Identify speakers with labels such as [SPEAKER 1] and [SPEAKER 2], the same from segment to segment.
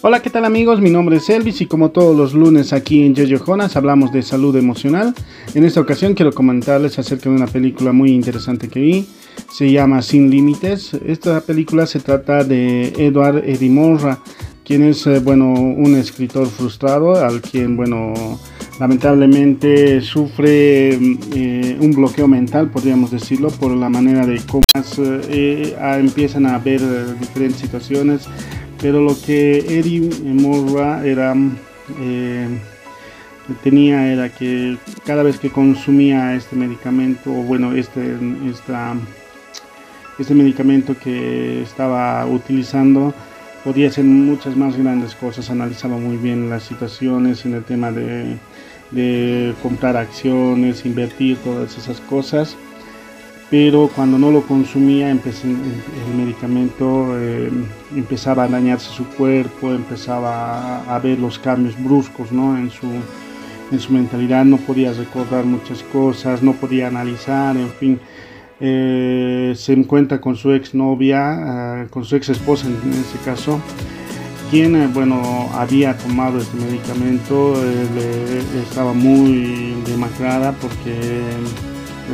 [SPEAKER 1] Hola, ¿qué tal amigos? Mi nombre es Elvis y como todos los lunes aquí en Jojo Jonas hablamos de salud emocional. En esta ocasión quiero comentarles acerca de una película muy interesante que vi. Se llama Sin Límites. Esta película se trata de Edward Edimorra, quien es, eh, bueno, un escritor frustrado al quien, bueno, lamentablemente sufre eh, un bloqueo mental, podríamos decirlo, por la manera de cómo eh, empiezan a ver diferentes situaciones pero lo que Eddie Morra era eh, tenía era que cada vez que consumía este medicamento o bueno este este medicamento que estaba utilizando podía hacer muchas más grandes cosas. Analizaba muy bien las situaciones en el tema de, de comprar acciones invertir todas esas cosas pero cuando no lo consumía el medicamento eh, empezaba a dañarse su cuerpo, empezaba a, ver los cambios bruscos ¿no? en, su, en su mentalidad, no podía recordar muchas cosas, no podía analizar, en fin. Eh, se encuentra con su ex novia, eh, con su ex esposa en, este caso, quien bueno había tomado este medicamento, estaba muy demacrada porque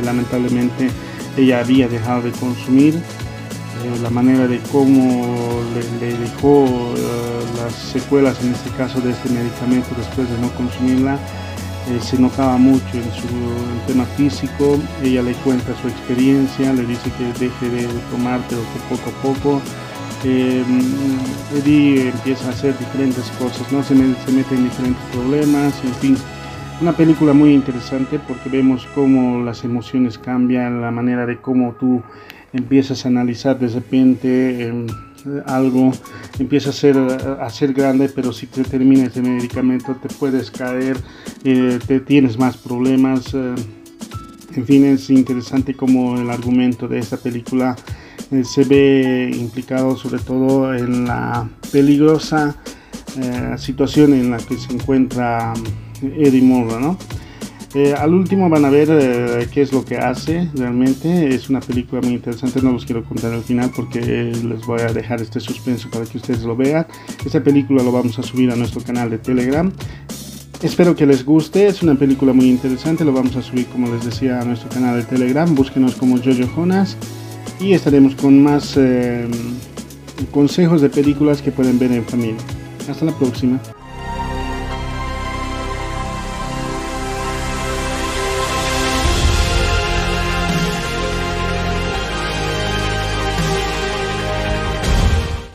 [SPEAKER 1] lamentablemente ella había dejado de consumir, eh, la manera de cómo le, dejó eh, las secuelas, en este caso de este medicamento después de no consumirla, eh, se notaba mucho en su tema físico, ella le cuenta su experiencia, le dice que deje de tomar, pero que poco a poco. Eddie empieza a hacer diferentes cosas, ¿no? se, se mete en diferentes problemas, en fin, una película muy interesante porque vemos cómo las emociones cambian, la manera de cómo tú empiezas a analizar de repente em, algo, empieza a ser, a ser grande, pero si te termina ese medicamento te puedes caer, eh, te tienes más problemas. Eh, en fin, es interesante como el argumento de esta película eh, se ve implicado sobre todo en la peligrosa situación en la que se encuentra Eddie Morra, ¿no? Eh, al último van a ver eh, qué es lo que hace realmente. Es una película muy interesante, no los quiero contar al final porque les voy a dejar este suspenso para que ustedes lo vean. Esta película lo vamos a subir a nuestro canal de Telegram. Espero que les guste, es una película muy interesante, lo vamos a subir como les decía a nuestro canal de Telegram. Búsquenos como Jojo Jonas y estaremos con más eh, consejos de películas que pueden ver en familia. Hasta la próxima.